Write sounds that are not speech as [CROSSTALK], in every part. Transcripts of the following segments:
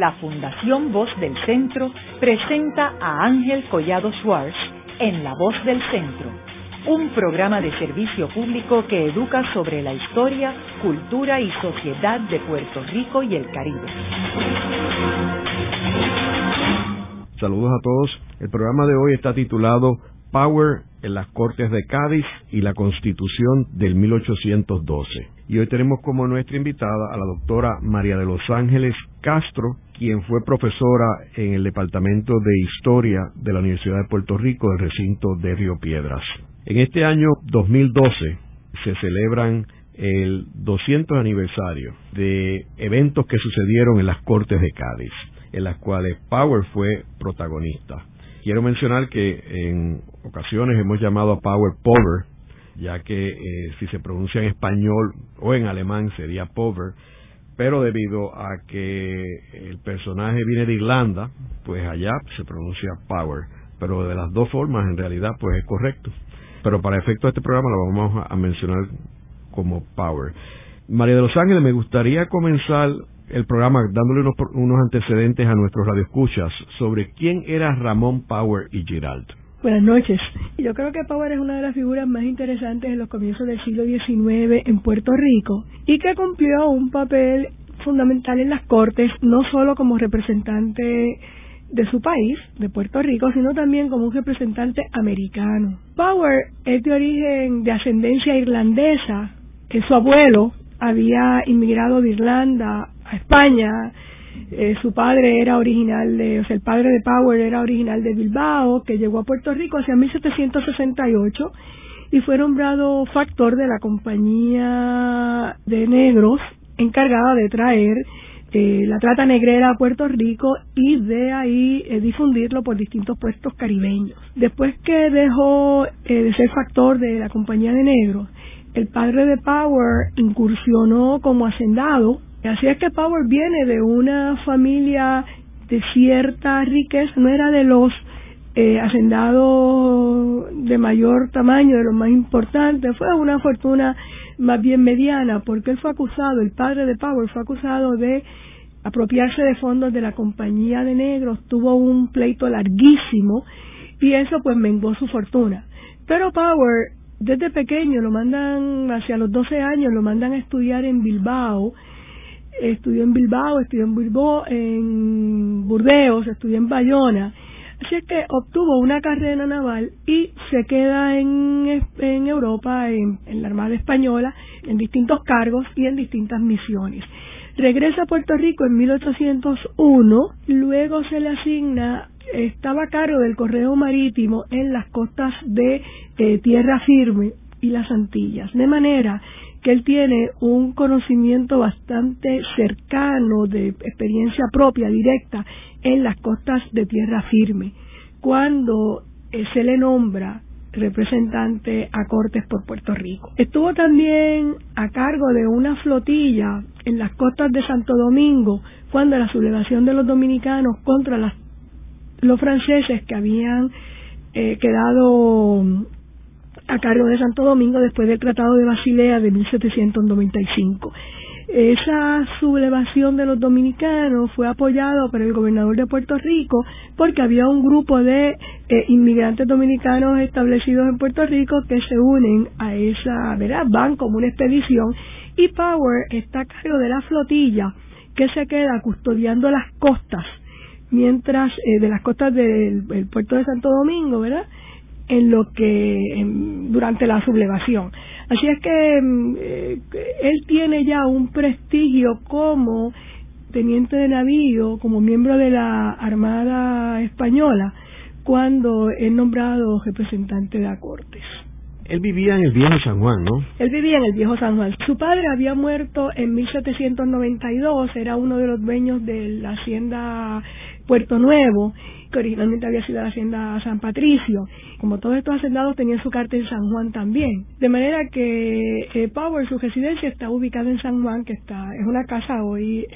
la Fundación Voz del Centro presenta a Ángel Collado Schwartz en La Voz del Centro, un programa de servicio público que educa sobre la historia, cultura y sociedad de Puerto Rico y el Caribe. Saludos a todos. El programa de hoy está titulado Power en las Cortes de Cádiz y la Constitución del 1812. Y hoy tenemos como nuestra invitada a la doctora María de los Ángeles Castro, quien fue profesora en el Departamento de Historia de la Universidad de Puerto Rico del recinto de Río Piedras. En este año 2012 se celebran el 200 aniversario de eventos que sucedieron en las Cortes de Cádiz, en las cuales Power fue protagonista. Quiero mencionar que en ocasiones hemos llamado a Power Power, ya que eh, si se pronuncia en español o en alemán sería Power, pero debido a que el personaje viene de Irlanda, pues allá se pronuncia Power, pero de las dos formas en realidad pues es correcto. Pero para efecto de este programa lo vamos a mencionar como Power. María de los Ángeles, me gustaría comenzar el programa dándole unos, antecedentes a nuestros radioescuchas sobre quién era Ramón Power y Girald. Buenas noches. Yo creo que Power es una de las figuras más interesantes en los comienzos del siglo XIX en Puerto Rico y que cumplió un papel fundamental en las Cortes, no solo como representante de su país, de Puerto Rico, sino también como un representante americano. Power es de origen de ascendencia irlandesa, que su abuelo había inmigrado de Irlanda a España. Eh, su padre era original de, o sea, el padre de Power era original de Bilbao, que llegó a Puerto Rico hacia 1768 y fue nombrado factor de la compañía de negros encargada de traer eh, la trata negrera a Puerto Rico y de ahí eh, difundirlo por distintos puestos caribeños. Después que dejó de ser factor de la compañía de negros, el padre de Power incursionó como hacendado Así es que Power viene de una familia de cierta riqueza, no era de los eh, hacendados de mayor tamaño, de los más importantes, fue una fortuna más bien mediana, porque él fue acusado, el padre de Power fue acusado de apropiarse de fondos de la compañía de negros, tuvo un pleito larguísimo y eso pues menguó su fortuna. Pero Power, desde pequeño, lo mandan, hacia los 12 años, lo mandan a estudiar en Bilbao, estudió en Bilbao, estudió en Bilbao, en Burdeos, estudió en Bayona. Así es que obtuvo una carrera naval y se queda en, en Europa, en, la Armada Española, en distintos cargos y en distintas misiones. Regresa a Puerto Rico en 1801, luego se le asigna, estaba a cargo del correo marítimo en las costas de eh, Tierra Firme y las Antillas, de manera que él tiene un conocimiento bastante cercano de experiencia propia, directa, en las costas de tierra firme. Cuando eh, se le nombra representante a Cortes por Puerto Rico. Estuvo también a cargo de una flotilla en las costas de Santo Domingo cuando la sublevación de los dominicanos contra los franceses que habían eh, quedado a cargo de Santo Domingo después del Tratado de Basilea de 1795. Esa sublevación de los dominicanos fue apoyado por el gobernador de Puerto Rico porque había un grupo de eh, inmigrantes dominicanos establecidos en Puerto Rico que se unen a esa, ¿verdad? Van como una expedición y Power está a cargo de la flotilla que se queda custodiando las costas mientras eh, de las costas del puerto de Santo Domingo, ¿verdad? En lo que durante la sublevación. Así es que mm, eh, él tiene ya un prestigio como teniente de navío, como miembro de la Armada Española, cuando es nombrado representante de la Cortes. Él vivía en el viejo San Juan, ¿no? Él vivía en el viejo San Juan. Su padre había muerto en 1792, era uno de los dueños de la hacienda Puerto Nuevo que originalmente había sido la hacienda San Patricio. Como todos estos hacendados tenían su carta en San Juan también. De manera que eh, Power, su residencia está ubicada en San Juan, que está es una casa hoy,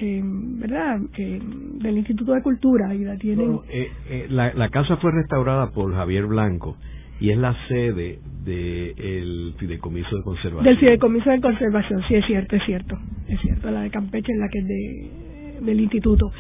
¿verdad?, del Instituto de Cultura y la tienen... Eh, eh, la, la casa fue restaurada por Javier Blanco y es la sede del Fideicomiso de Conservación. Del Fideicomiso de Conservación, sí, es cierto, es cierto. Es cierto, la de Campeche es la que es de, del instituto.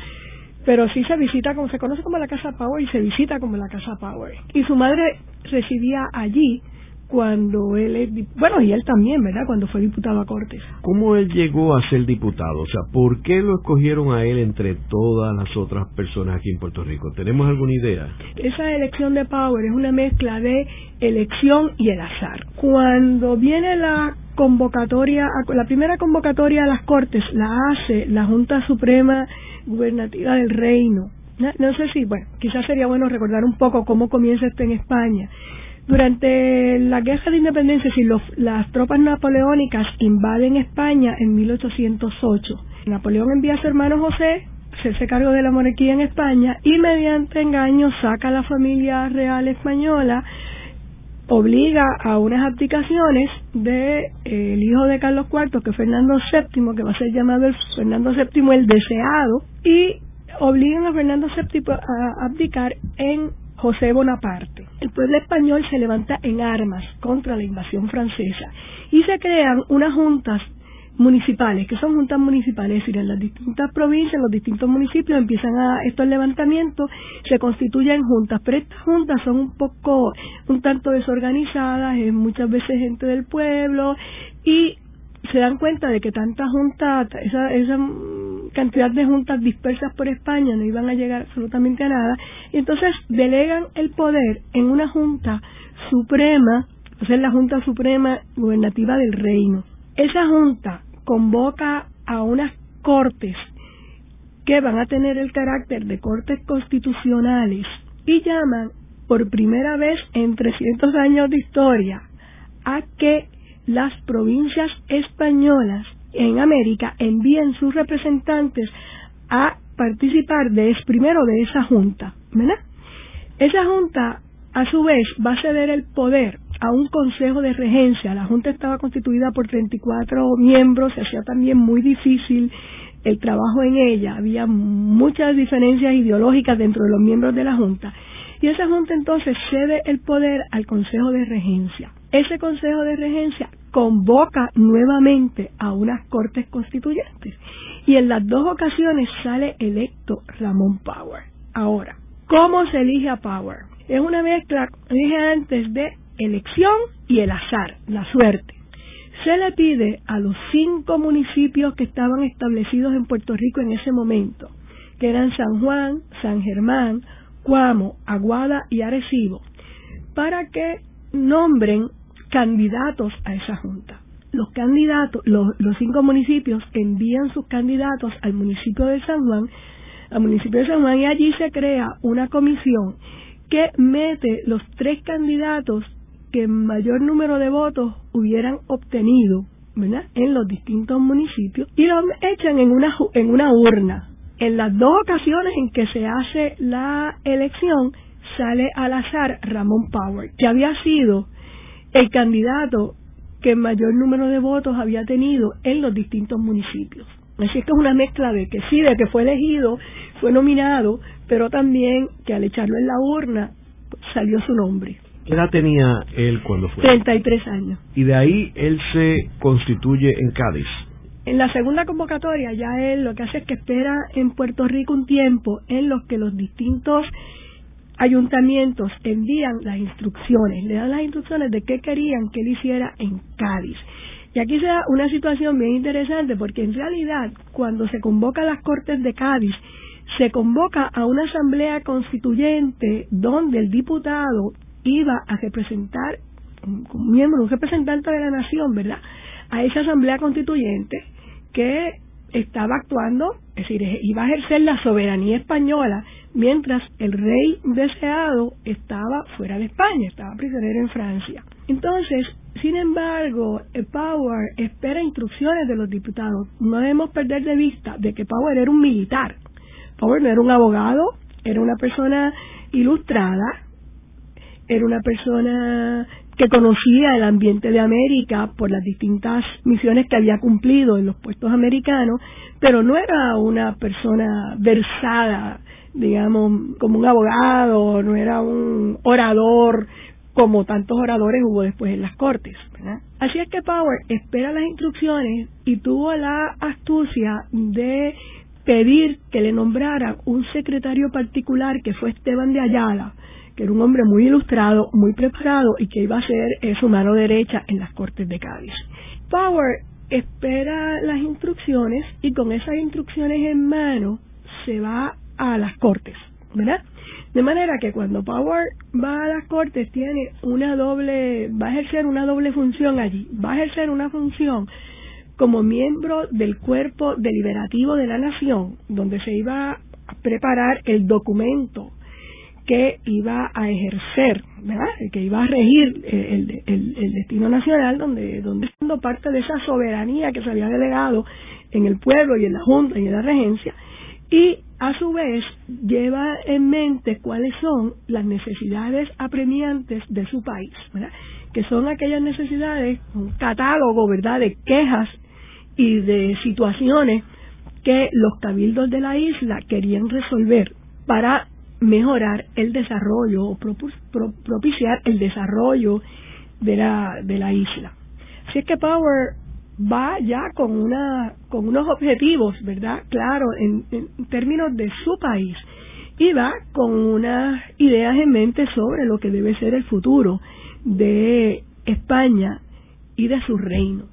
Pero sí se visita como se conoce como la Casa Power y se visita como la Casa Power. Y su madre residía allí cuando él es, bueno, y él también, ¿verdad? Cuando fue diputado a Cortes. ¿Cómo él llegó a ser diputado? O sea, ¿por qué lo escogieron a él entre todas las otras personas aquí en Puerto Rico? ¿Tenemos alguna idea? Esa elección de Power es una mezcla de elección y el azar. Cuando viene la convocatoria, la primera convocatoria a las Cortes la hace la Junta Suprema Gubernativa del Reino. No, sé si, bueno, quizás sería bueno recordar un poco cómo comienza esto en España. Durante la guerra de independencia, si las tropas napoleónicas invaden España en 1808, Napoleón envía a su hermano José hacerse cargo de la monarquía en España y mediante engaño saca a la familia real española, obliga a unas abdicaciones de el hijo de Carlos IV, que es Fernando VII, que va a ser llamado el Fernando VII el deseado, y obligan a Fernando VII a abdicar en José Bonaparte. El pueblo español se levanta en armas contra la invasión francesa y se crean unas juntas municipales, que son juntas municipales, es decir, en las distintas provincias, en los distintos municipios empiezan a estos levantamientos, se constituyen juntas, pero estas juntas son un poco, un tanto desorganizadas, es muchas veces gente del pueblo y se dan cuenta de que tanta junta, esa, esa cantidad de juntas dispersas por España no iban a llegar absolutamente a nada, y entonces delegan el poder en una junta suprema, o sea, la Junta Suprema Gubernativa del Reino. Esa junta convoca a unas cortes que van a tener el carácter de cortes constitucionales y llaman por primera vez en 300 años de historia a que las provincias españolas en América envíen sus representantes a participar de primero de esa junta. Esa junta a su vez va a ceder el poder a un consejo de regencia. La junta estaba constituida por 34 miembros, se hacía también muy difícil el trabajo en ella, había muchas diferencias ideológicas dentro de los miembros de la junta. Y esa junta entonces cede el poder al consejo de regencia ese Consejo de Regencia convoca nuevamente a unas Cortes Constituyentes y en las dos ocasiones sale electo Ramón Power. Ahora, ¿cómo se elige a Power? Es una mezcla, dije antes, de elección y el azar, la suerte. Se le pide a los cinco municipios que estaban establecidos en Puerto Rico en ese momento, que eran San Juan, San Germán, Cuamo, Aguada y Arecibo, para que nombren candidatos a esa junta. Los candidatos, los, cinco municipios envían sus candidatos al municipio de San Juan, al municipio de San Juan y allí se crea una comisión que mete los tres candidatos que mayor número de votos hubieran obtenido en los distintos municipios y los echan en una, en una urna. En las dos ocasiones en que se hace la elección, sale al azar Ramón Power, que había sido el candidato que mayor número de votos había tenido en los distintos municipios. Así es que es una mezcla de que sí, de que fue elegido, fue nominado, pero también que al echarlo en la urna salió su nombre. ¿Qué edad tenía él cuando fue? 33 años. Y de ahí él se constituye en Cádiz. En la segunda convocatoria ya él lo que hace es que espera en Puerto Rico un tiempo en los que los distintos ayuntamientos envían las instrucciones, le dan las instrucciones de qué querían que él hiciera en Cádiz. Y aquí se da una situación bien interesante porque en realidad cuando se convoca a las Cortes de Cádiz, se convoca a una asamblea constituyente donde el diputado iba a representar como miembro, un representante de la nación, ¿verdad? A esa asamblea constituyente que estaba actuando, es decir, iba a ejercer la soberanía española mientras el rey deseado estaba fuera de España, estaba prisionero en Francia. Entonces, sin embargo, Power espera instrucciones de los diputados. No debemos perder de vista de que Power era un militar. Power no era un abogado, era una persona ilustrada, era una persona que conocía el ambiente de América por las distintas misiones que había cumplido en los puestos americanos, pero no era una persona versada, digamos, como un abogado, no era un orador como tantos oradores hubo después en las cortes. Así es que Power espera las instrucciones y tuvo la astucia de pedir que le nombrara un secretario particular que fue Esteban de Ayala, que era un hombre muy ilustrado, muy preparado y que iba a ser eh, su mano derecha en las Cortes de Cádiz. Power espera las instrucciones y con esas instrucciones en mano se va a las Cortes, ¿verdad? De manera que cuando Power va a las Cortes tiene una doble, va a ejercer una doble función allí, va a ejercer una función como miembro del cuerpo deliberativo de la nación, donde se iba a preparar el documento que iba a ejercer, ¿verdad? que iba a regir el, el, destino nacional, donde, donde siendo parte de esa soberanía que se había delegado en el pueblo y en la Junta y en la Regencia, y a su vez lleva en mente cuáles son las necesidades apremiantes de su país, ¿verdad? que son aquellas necesidades, un catálogo ¿verdad? de quejas y de situaciones que los cabildos de la isla querían resolver para mejorar el desarrollo o propiciar el desarrollo de la, de la isla. Así es que Power va ya con una con unos objetivos, ¿verdad? Claro, en, en términos de su país y va con unas ideas en mente sobre lo que debe ser el futuro de España y de su reino.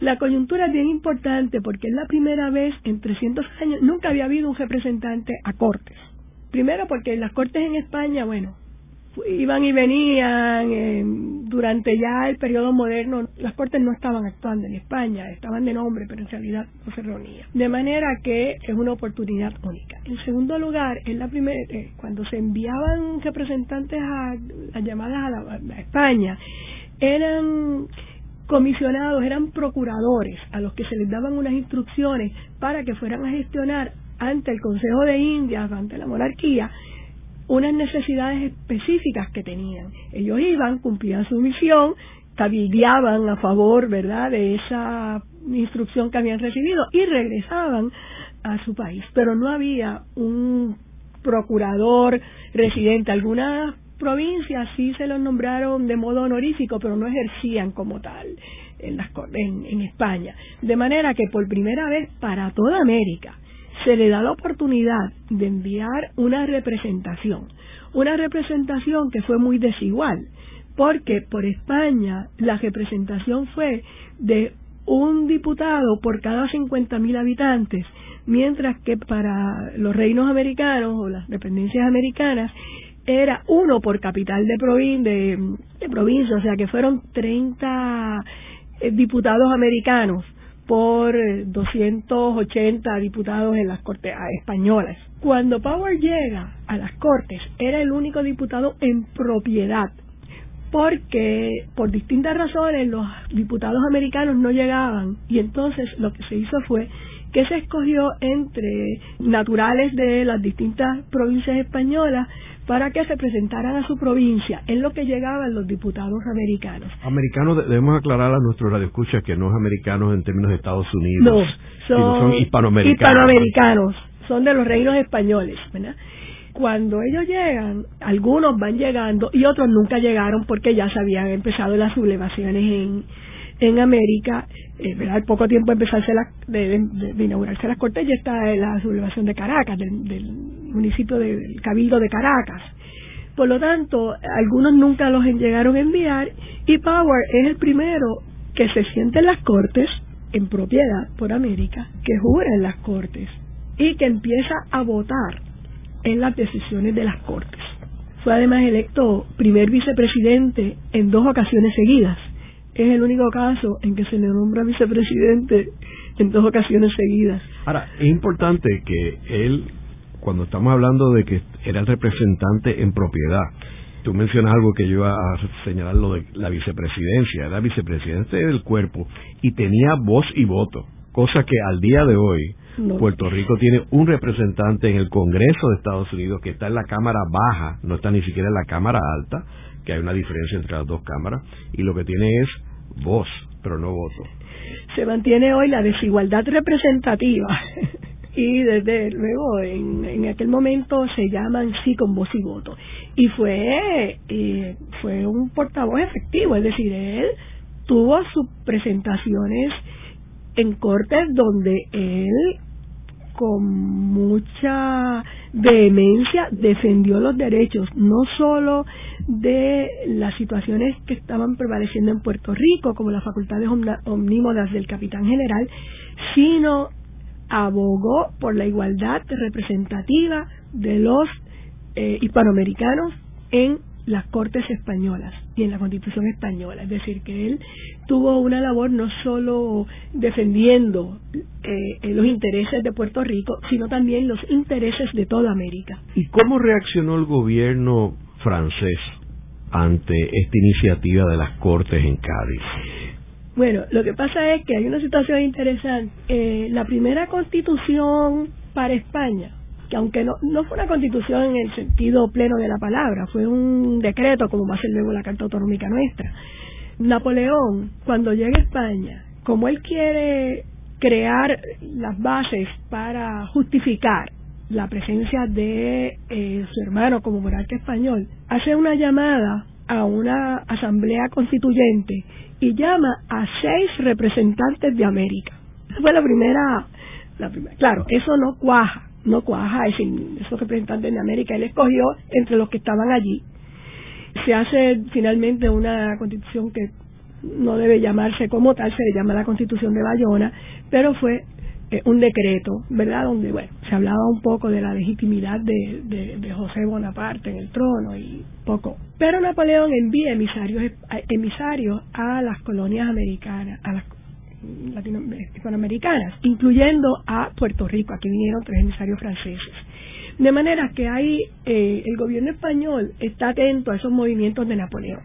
La coyuntura es bien importante porque es la primera vez en 300 años, nunca había habido un representante a Cortes. Primero porque las Cortes en España, bueno, iban y venían eh, durante ya el periodo moderno las cortes no estaban actuando en España estaban de nombre pero en realidad no se reunían. De manera que es una oportunidad única. En segundo lugar es la primera eh, cuando se enviaban representantes a las llamadas a, España eran comisionados eran procuradores a los que se les daban unas instrucciones para que fueran a gestionar ante el Consejo de Indias ante la monarquía unas necesidades específicas que tenían. Ellos iban, cumplían su misión, cabildeaban a favor, ¿verdad?, de esa instrucción que habían recibido y regresaban a su país. Pero no había un procurador residente. Algunas provincias sí se los nombraron de modo honorífico, pero no ejercían como tal en, las, en, en España. De manera que por primera vez para toda América, se le da la oportunidad de enviar una representación, una representación que fue muy desigual, porque por España la representación fue de un diputado por cada 50.000 habitantes, mientras que para los reinos americanos o las dependencias americanas era uno por capital de, de provincia, o sea que fueron 30 eh, diputados americanos por 280 diputados en las Cortes españolas. Cuando Power llega a las Cortes, era el único diputado en propiedad, porque por distintas razones los diputados americanos no llegaban y entonces lo que se hizo fue que se escogió entre naturales de las distintas provincias españolas para que se presentaran a su provincia, en lo que llegaban los diputados americanos. Americanos, debemos aclarar a nuestros radioescuchas que no es americanos en términos de Estados Unidos, no, son, son hispanoamericanos. Hispanoamericanos, son de los reinos españoles, ¿verdad? Cuando ellos llegan, algunos van llegando y otros nunca llegaron porque ya se habían empezado las sublevaciones en, en América, eh, ¿verdad? poco tiempo empezarse la, de, inaugurarse las cortes ya está la sublevación de Caracas, del, municipio del Cabildo de Caracas. Por lo tanto, algunos nunca los llegaron a enviar y Power es el primero que se siente en las cortes en propiedad por América, que jura en las cortes y que empieza a votar en las decisiones de las cortes. Fue además electo primer vicepresidente en dos ocasiones seguidas es el único caso en que se le nombra vicepresidente en dos ocasiones seguidas. Ahora, es importante que él, cuando estamos hablando de que era el representante en propiedad, tú mencionas algo que yo iba a señalar lo de la vicepresidencia, era vicepresidente del cuerpo y tenía voz y voto, cosa que al día de hoy Puerto Rico tiene un representante en el Congreso de Estados Unidos que está en la Cámara Baja, no está ni siquiera en la Cámara Alta, hay una diferencia entre las dos cámaras, y lo que tiene es voz, pero no voto. Se mantiene hoy la desigualdad representativa [LAUGHS] y desde luego en, en aquel momento se llaman sí con voz y voto. Y fue, eh, fue un portavoz efectivo, es decir, él tuvo sus presentaciones en cortes donde él con mucha vehemencia defendió los derechos no solo de las situaciones que estaban prevaleciendo en Puerto Rico, como las facultades omnímodas del capitán general, sino abogó por la igualdad representativa de los eh, hispanoamericanos en las Cortes españolas y en la Constitución española. Es decir, que él tuvo una labor no solo defendiendo eh, los intereses de Puerto Rico, sino también los intereses de toda América. ¿Y cómo reaccionó el gobierno francés ante esta iniciativa de las Cortes en Cádiz? Bueno, lo que pasa es que hay una situación interesante. Eh, la primera constitución para España que aunque no, no fue una constitución en el sentido pleno de la palabra, fue un decreto como va a ser luego la Carta Autonómica nuestra. Napoleón, cuando llega a España, como él quiere crear las bases para justificar la presencia de eh, su hermano como monarca español, hace una llamada a una asamblea constituyente y llama a seis representantes de América. Fue la primera, la primera. Claro, eso no cuaja no cuaja, esos representantes de América, él escogió entre los que estaban allí. Se hace finalmente una constitución que no debe llamarse como tal, se le llama la constitución de Bayona, pero fue eh, un decreto, ¿verdad? Donde, bueno, se hablaba un poco de la legitimidad de, de, José Bonaparte en el trono y poco. Pero Napoleón envía emisarios, emisarios a las colonias americanas, a las hispanoamericanas, incluyendo a Puerto Rico. Aquí vinieron tres emisarios franceses. De manera que hay, eh, el gobierno español está atento a esos movimientos de Napoleón.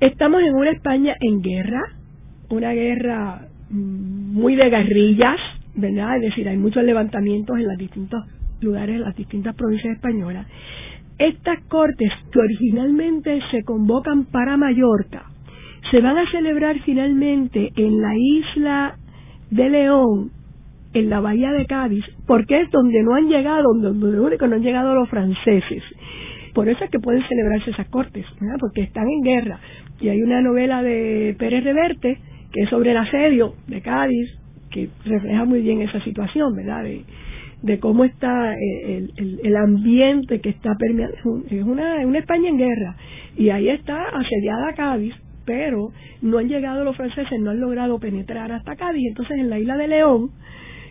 Estamos en una España en guerra, una guerra mm, muy de guerrillas, ¿verdad? Es decir, hay muchos levantamientos en los distintos lugares, en las distintas provincias españolas. Estas cortes que originalmente se convocan para Mallorca, se van a celebrar finalmente en la isla de León, en la bahía de Cádiz, porque es donde no han llegado, donde único no han llegado los franceses. Por eso es que pueden celebrarse esas cortes, porque están en guerra. Y hay una novela de Pérez Reverte, que es sobre el asedio de Cádiz, que refleja muy bien esa situación, ¿verdad? De, cómo está el, el, ambiente que está permeando. Es una, una España en guerra. Y ahí está asediada Cádiz pero no han llegado los franceses, no han logrado penetrar hasta Cádiz. Entonces, en la isla de León,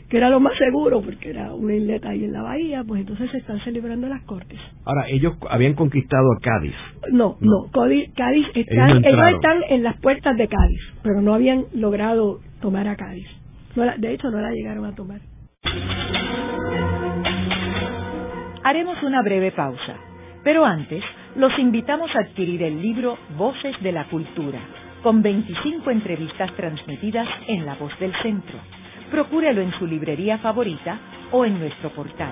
que era lo más seguro porque era una isleta ahí en la bahía, pues entonces se están celebrando las cortes. Ahora, ellos habían conquistado a Cádiz. No, no, Cádiz, están, ellos, están en las puertas de Cádiz, pero no habían logrado tomar a Cádiz. De hecho, no la llegaron a tomar. Haremos una breve pausa, pero antes los invitamos a adquirir el libro Voces de la Cultura, con 25 entrevistas transmitidas en La Voz del Centro. Procúrelo en su librería favorita o en nuestro portal.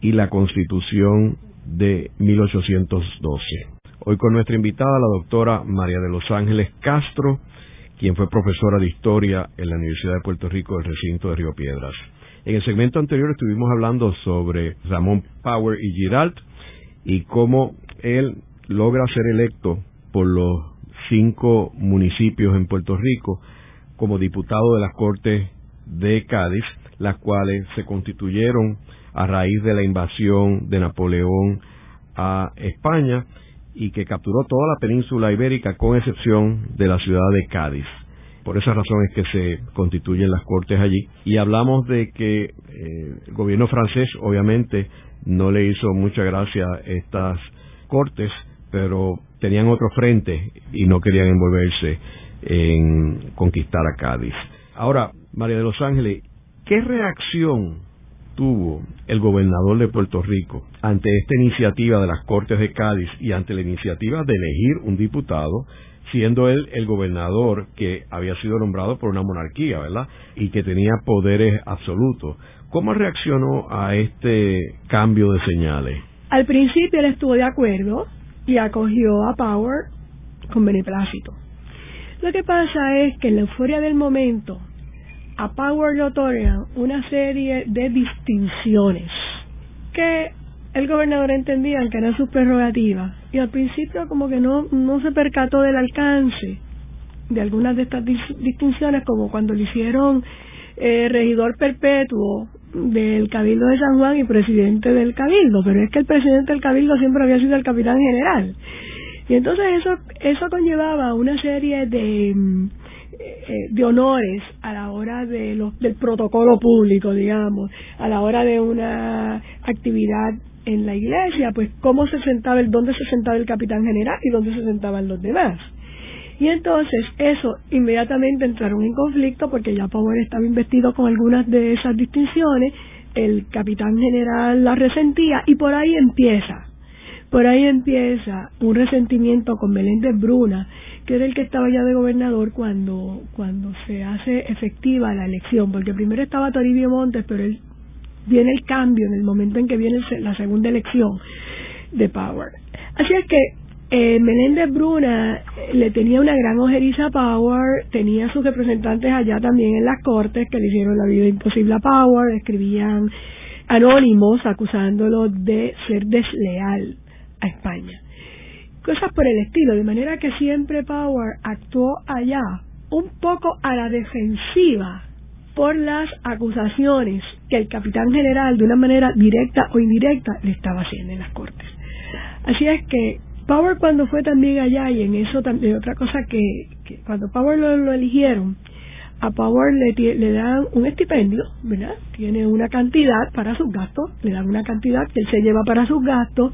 y la Constitución de 1812. Hoy con nuestra invitada, la doctora María de los Ángeles Castro, quien fue profesora de historia en la Universidad de Puerto Rico del recinto de Río Piedras. En el segmento anterior estuvimos hablando sobre Ramón Power y Giralt y cómo él logra ser electo por los cinco municipios en Puerto Rico como diputado de las Cortes de Cádiz, las cuales se constituyeron a raíz de la invasión de Napoleón a España y que capturó toda la península ibérica con excepción de la ciudad de Cádiz. Por esa razón es que se constituyen las cortes allí. Y hablamos de que eh, el gobierno francés obviamente no le hizo mucha gracia estas cortes, pero tenían otro frente y no querían envolverse en conquistar a Cádiz. Ahora, María de los Ángeles, ¿qué reacción sostuvo el gobernador de Puerto Rico ante esta iniciativa de las Cortes de Cádiz y ante la iniciativa de elegir un diputado, siendo él el gobernador que había sido nombrado por una monarquía, ¿verdad? Y que tenía poderes absolutos. ¿Cómo reaccionó a este cambio de señales? Al principio él estuvo de acuerdo y acogió a Power con beneplácito. Lo que pasa es que en la euforia del momento a Power le una serie de distinciones que el gobernador entendía que eran sus prerrogativas y al principio como que no, no se percató del alcance de algunas de estas distinciones como cuando le hicieron eh, regidor perpetuo del Cabildo de San Juan y presidente del Cabildo, pero es que el presidente del Cabildo siempre había sido el capitán general. Y entonces eso, eso conllevaba una serie de, de honores a la hora de los, del protocolo público, digamos, a la hora de una actividad en la iglesia, pues cómo se sentaba, el, dónde se sentaba el capitán general y dónde se sentaban los demás. Y entonces eso inmediatamente entraron en conflicto porque ya Power estaba investido con algunas de esas distinciones, el capitán general la resentía y por ahí empieza, por ahí empieza un resentimiento con Meléndez Bruna, que era el que estaba ya de gobernador cuando, cuando se hace efectiva la elección, porque primero estaba Toribio Montes, pero él viene el cambio en el momento en que viene la segunda elección de Power. Así es que eh, Meléndez Bruna eh, le tenía una gran ojeriza a Power, tenía sus representantes allá también en las cortes que le hicieron la vida imposible a Power, escribían anónimos acusándolo de ser desleal a España. Cosas por el estilo, de manera que siempre Power actuó allá un poco a la defensiva por las acusaciones que el capitán general de una manera directa o indirecta le estaba haciendo en las cortes. Así es que Power cuando fue también allá y en eso también otra cosa que, cuando Power lo, eligieron a Power le, le dan un estipendio, ¿verdad? Tiene una cantidad para sus gastos, le dan una cantidad que él se lleva para sus gastos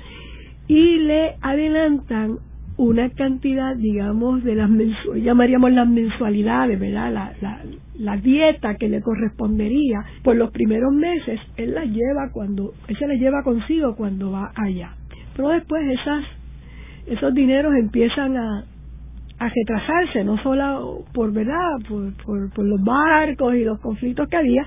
y le adelantan una cantidad, digamos, de las mensualidades, llamaríamos las mensualidades, ¿verdad? La, la, la, dieta que le correspondería por los primeros meses, él la lleva cuando, él se la lleva consigo cuando va allá. Pero después esas, esos dineros empiezan a, a retrasarse, no solo por, ¿verdad? Por, por, por los barcos y los conflictos que había,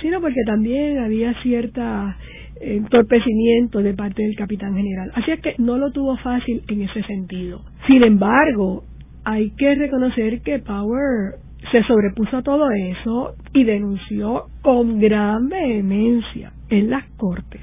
sino porque también había cierta entorpecimiento de parte del capitán general. Así es que no lo tuvo fácil en ese sentido. Sin embargo, hay que reconocer que Power se sobrepuso a todo eso y denunció con gran vehemencia en las cortes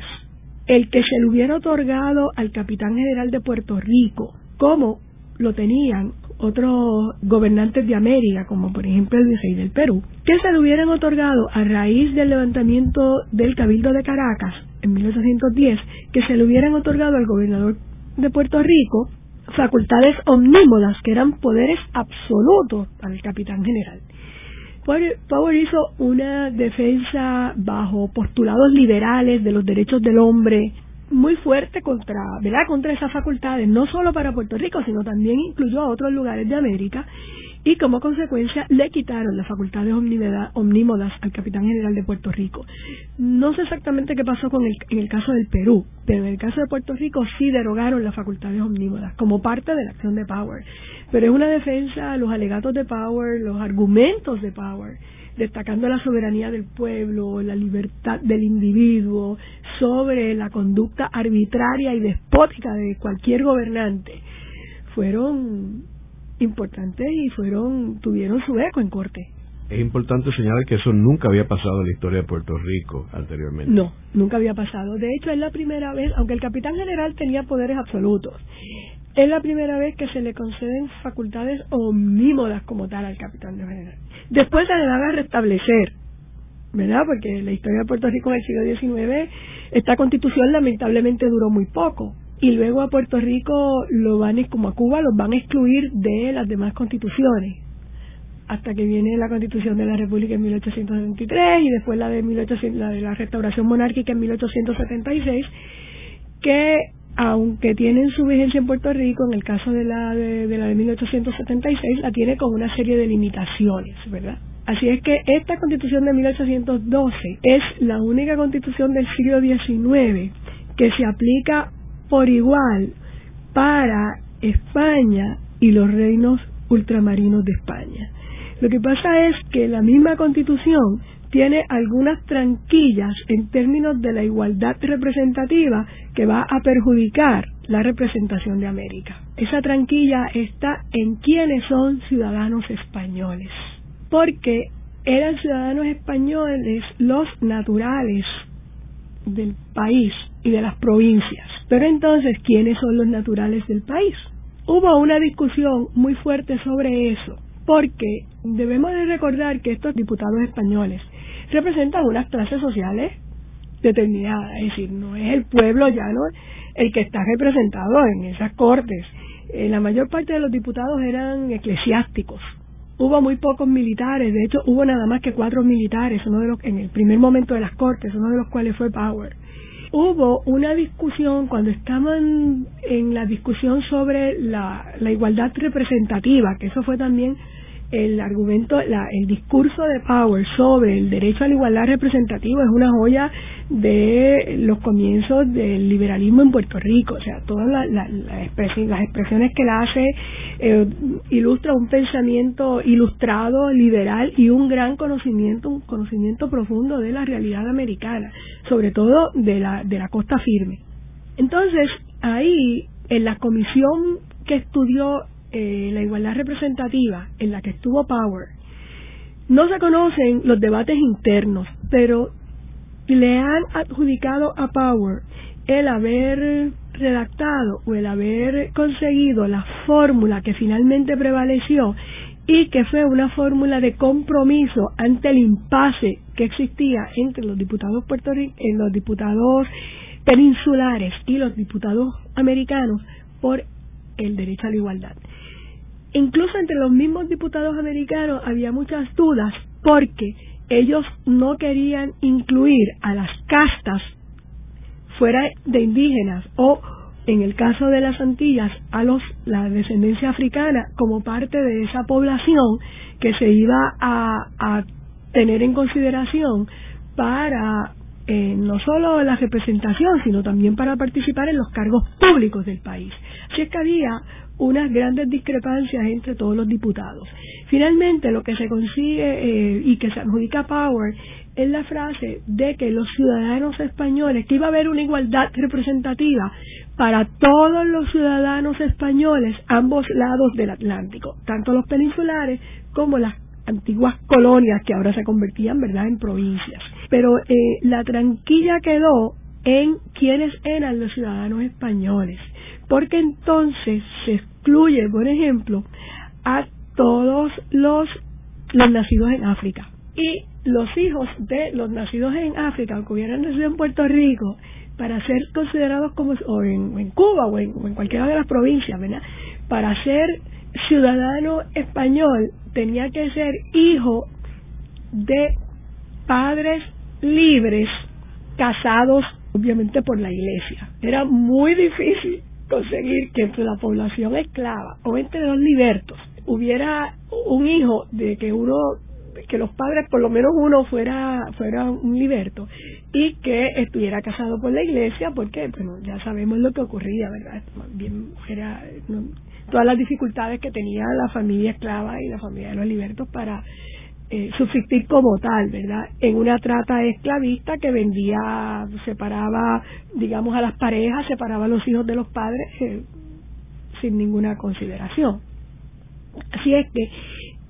el que se le hubiera otorgado al capitán general de Puerto Rico, como lo tenían otros gobernantes de América, como por ejemplo el virrey del Perú, que se le hubieran otorgado a raíz del levantamiento del Cabildo de Caracas en 1810 que se le hubieran otorgado al gobernador de Puerto Rico facultades omnímodas, que eran poderes absolutos para el capitán general. Power hizo una defensa bajo postulados liberales de los derechos del hombre, muy fuerte contra, ¿verdad? contra esas facultades, no solo para Puerto Rico, sino también incluyó a otros lugares de América, y como consecuencia le quitaron las facultades omnímodas al capitán general de Puerto Rico. No sé exactamente qué pasó con el, en el caso del Perú, pero en el caso de Puerto Rico sí derogaron las facultades omnímodas como parte de la acción de Power. Pero es una defensa los alegatos de Power, los argumentos de Power, destacando la soberanía del pueblo, la libertad del individuo, sobre la conducta arbitraria y despótica de cualquier gobernante. Fueron importantes y fueron tuvieron su eco en corte. Es importante señalar que eso nunca había pasado en la historia de Puerto Rico anteriormente. No, nunca había pasado. De hecho, es la primera vez, aunque el capitán general tenía poderes absolutos, es la primera vez que se le conceden facultades omnímodas como tal al capitán general. Después se le van a restablecer, ¿verdad? Porque la historia de Puerto Rico en el siglo XIX, esta constitución lamentablemente duró muy poco y luego a Puerto Rico lo van como a Cuba los van a excluir de las demás constituciones hasta que viene la constitución de la República en 1873 y después la de 1800, la de la restauración monárquica en 1876 que aunque tienen su vigencia en Puerto Rico en el caso de la de, de la de 1876 la tiene con una serie de limitaciones verdad Así es que esta constitución de 1812 es la única constitución del siglo XIX que se aplica por igual para España y los reinos ultramarinos de España. Lo que pasa es que la misma constitución tiene algunas tranquillas en términos de la igualdad representativa que va a perjudicar la representación de América. Esa tranquilla está en quiénes son ciudadanos españoles, porque eran ciudadanos españoles los naturales del país y de las provincias. Pero entonces, ¿quiénes son los naturales del país? Hubo una discusión muy fuerte sobre eso, porque debemos de recordar que estos diputados españoles representan unas clases sociales determinadas, es decir, no es el pueblo llano el que está representado en esas cortes. La mayor parte de los diputados eran eclesiásticos. Hubo muy pocos militares, de hecho hubo nada más que cuatro militares, uno de los en el primer momento de las cortes, uno de los cuales fue Power. Hubo una discusión cuando estaban en la discusión sobre la, la igualdad representativa, que eso fue también el argumento, el discurso de Power sobre el derecho a la igualdad representativa es una joya de los comienzos del liberalismo en Puerto Rico. O sea, todas las expresiones que la hace eh, ilustra un pensamiento ilustrado, liberal y un gran conocimiento, un conocimiento profundo de la realidad americana, sobre todo de la, de la costa firme. Entonces, ahí, en la comisión que estudió eh, la igualdad representativa en la que estuvo Power, no se conocen los debates internos, pero le han adjudicado a Power el haber redactado o el haber conseguido la fórmula que finalmente prevaleció y que fue una fórmula de compromiso ante el impasse que existía entre los diputados puertorriqueños, los diputados peninsulares y los diputados americanos por el derecho a la igualdad. Incluso entre los mismos diputados americanos había muchas dudas porque ellos no querían incluir a las castas fuera de indígenas o en el caso de las Antillas a los la descendencia africana como parte de esa población que se iba a, tener en consideración para eh, no solo la representación, sino también para participar en los cargos públicos del país. Así es que había unas grandes discrepancias entre todos los diputados. Finalmente, lo que se consigue eh, y que se adjudica Power es la frase de que los ciudadanos españoles, que iba a haber una igualdad representativa para todos los ciudadanos españoles, ambos lados del Atlántico, tanto los peninsulares como las antiguas colonias que ahora se convertían, ¿verdad?, en provincias. Pero eh, la tranquilla quedó en quienes eran los ciudadanos españoles porque entonces se excluye, por ejemplo, a todos los, los nacidos en África. Y los hijos de los nacidos en África, que hubieran nacido en Puerto Rico, para ser considerados como, o en, Cuba o en, o en, cualquiera de las provincias, ¿verdad? Para ser ciudadano español tenía que ser hijo de padres libres casados obviamente por la iglesia. Era muy difícil conseguir que entre la población esclava o entre los libertos hubiera un hijo de que uno que los padres por lo menos uno fuera fuera un liberto y que estuviera casado por la iglesia porque bueno ya sabemos lo que ocurría verdad bien era todas las dificultades que tenía la familia esclava y la familia de los libertos para eh, subsistir como tal, ¿verdad? En una trata esclavista que vendía, separaba, digamos, a las parejas, separaba a los hijos de los padres eh, sin ninguna consideración. Así es que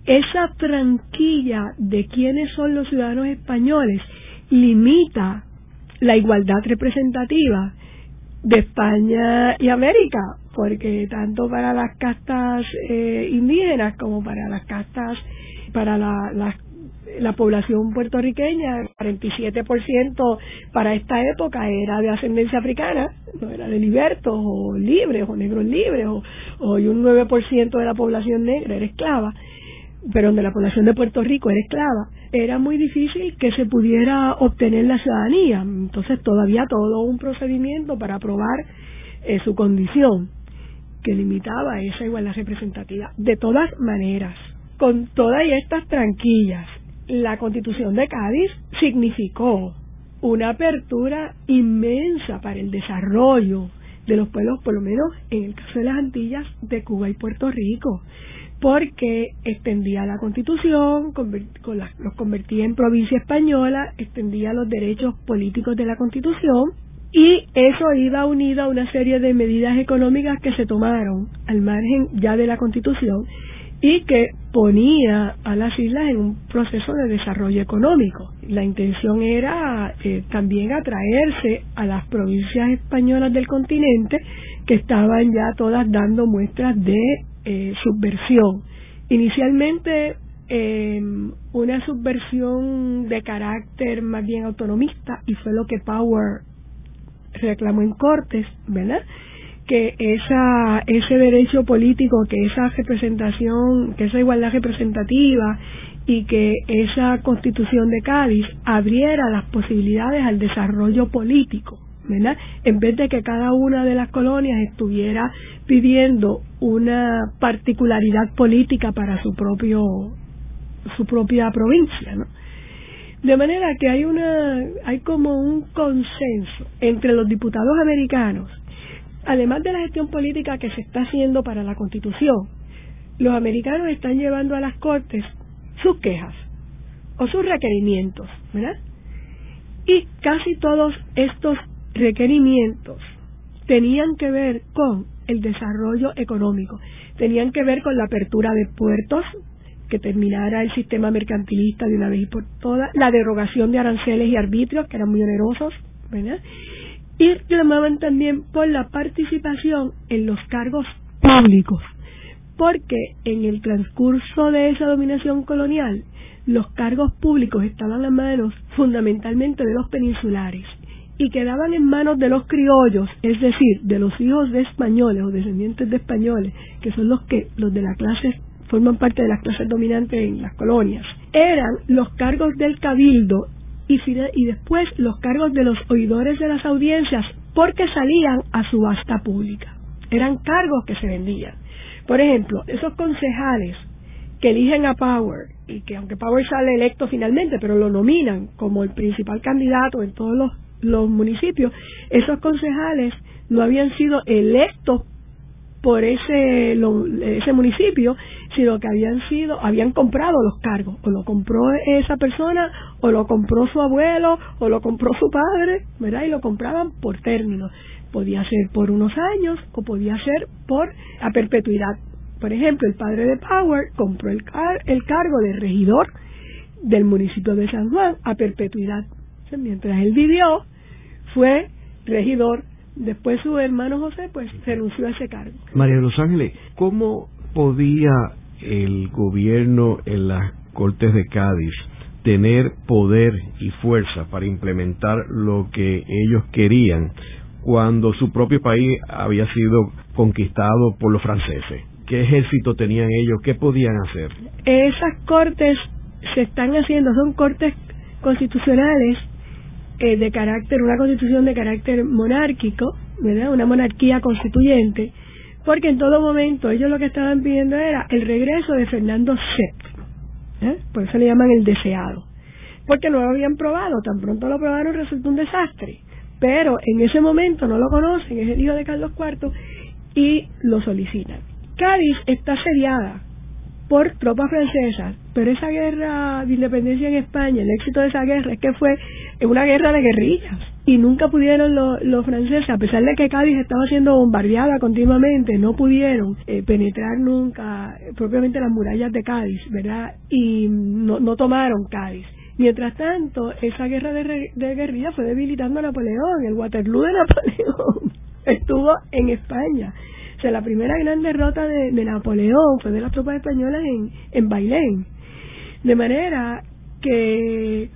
esa tranquilla de quiénes son los ciudadanos españoles limita la igualdad representativa de España y América, porque tanto para las castas eh, indígenas como para las castas para la, la, la población puertorriqueña, el 47% para esta época era de ascendencia africana, no era de libertos o libres o negros libres, o, o un 9% de la población negra era esclava, pero donde la población de Puerto Rico era esclava, era muy difícil que se pudiera obtener la ciudadanía. Entonces todavía todo un procedimiento para aprobar eh, su condición que limitaba esa igualdad representativa. De todas maneras, con todas estas tranquillas la constitución de Cádiz significó una apertura inmensa para el desarrollo de los pueblos, por lo menos en el caso de las Antillas, de Cuba y Puerto Rico, porque extendía la constitución, los convertía en provincia española, extendía los derechos políticos de la constitución y eso iba unido a una serie de medidas económicas que se tomaron al margen ya de la constitución y que ponía a las islas en un proceso de desarrollo económico. La intención era eh, también atraerse a las provincias españolas del continente que estaban ya todas dando muestras de eh, subversión. Inicialmente eh, una subversión de carácter más bien autonomista y fue lo que Power reclamó en Cortes, ¿verdad? Que esa ese derecho político, que esa representación, que esa igualdad representativa y que esa constitución de Cádiz abriera las posibilidades al desarrollo político, ¿verdad? En vez de que cada una de las colonias estuviera pidiendo una particularidad política para su propio su propia provincia, ¿no? De manera que hay una hay como un consenso entre los diputados americanos además de la gestión política que se está haciendo para la Constitución, los americanos están llevando a las Cortes sus quejas o sus requerimientos, ¿verdad? Y casi todos estos requerimientos tenían que ver con el desarrollo económico, tenían que ver con la apertura de puertos, que terminara el sistema mercantilista de una vez y por todas, la derogación de aranceles y arbitrios, que eran muy onerosos, ¿verdad? Y clamaban también por la participación en los cargos públicos, porque en el transcurso de esa dominación colonial los cargos públicos estaban en manos fundamentalmente de los peninsulares y quedaban en manos de los criollos, es decir, de los hijos de españoles o descendientes de españoles, que son los que los de la clase forman parte de las clases dominantes en las colonias. Eran los cargos del cabildo y, y después los cargos de los oidores de las audiencias porque salían a subasta pública. Eran cargos que se vendían. Por ejemplo, esos concejales que eligen a Power y que aunque Power sale electo finalmente, pero lo nominan como el principal candidato en todos los, los municipios, esos concejales no habían sido electos por ese, ese municipio, sino que habían sido, habían comprado los cargos, o lo compró esa persona, o lo compró su abuelo, o lo compró su padre, ¿verdad? Y lo compraban por términos. Podía ser por unos años, o podía ser por a perpetuidad. Por ejemplo, el padre de Power compró el, el cargo de regidor del municipio de San Juan a perpetuidad. mientras él vivió, fue regidor Después su hermano José pues renunció a ese cargo. María de los Ángeles, ¿cómo podía el gobierno en las Cortes de Cádiz tener poder y fuerza para implementar lo que ellos querían cuando su propio país había sido conquistado por los franceses? ¿Qué ejército tenían ellos? ¿Qué podían hacer? Esas cortes se están haciendo, son cortes constitucionales eh, de carácter, una constitución de carácter monárquico, ¿verdad? Una monarquía constituyente, porque en todo momento ellos lo que estaban pidiendo era el regreso de Fernando VII, ¿eh? por eso le llaman el deseado, porque no lo habían probado, tan pronto lo probaron resultó un desastre, pero en ese momento no lo conocen, es el hijo de Carlos IV y lo solicitan. Cádiz está asediada por tropas francesas, pero esa guerra de independencia en España, el éxito de esa guerra es que fue una guerra de guerrillas y nunca pudieron los, franceses, a pesar de que Cádiz estaba siendo bombardeada continuamente, no pudieron eh, penetrar nunca eh, propiamente las murallas de Cádiz, ¿verdad? Y no, no tomaron Cádiz. Mientras tanto, esa guerra de, de guerrillas fue debilitando a Napoleón, el Waterloo de [LAUGHS] Napoleón estuvo en España. O sea, la primera gran derrota de, Napoleón fue de las tropas españolas en, en Bailén. De manera que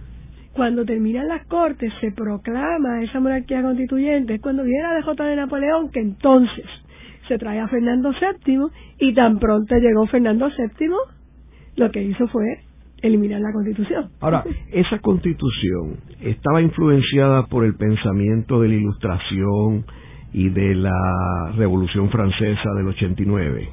cuando terminan las cortes se proclama esa monarquía constituyente, es cuando viene la derrota de Napoleón que entonces se trae a Fernando VII y tan pronto llegó Fernando VII, lo que hizo fue eliminar la constitución. Ahora, [LAUGHS] esa constitución estaba influenciada por el pensamiento de la ilustración, y de la Revolución Francesa del 89?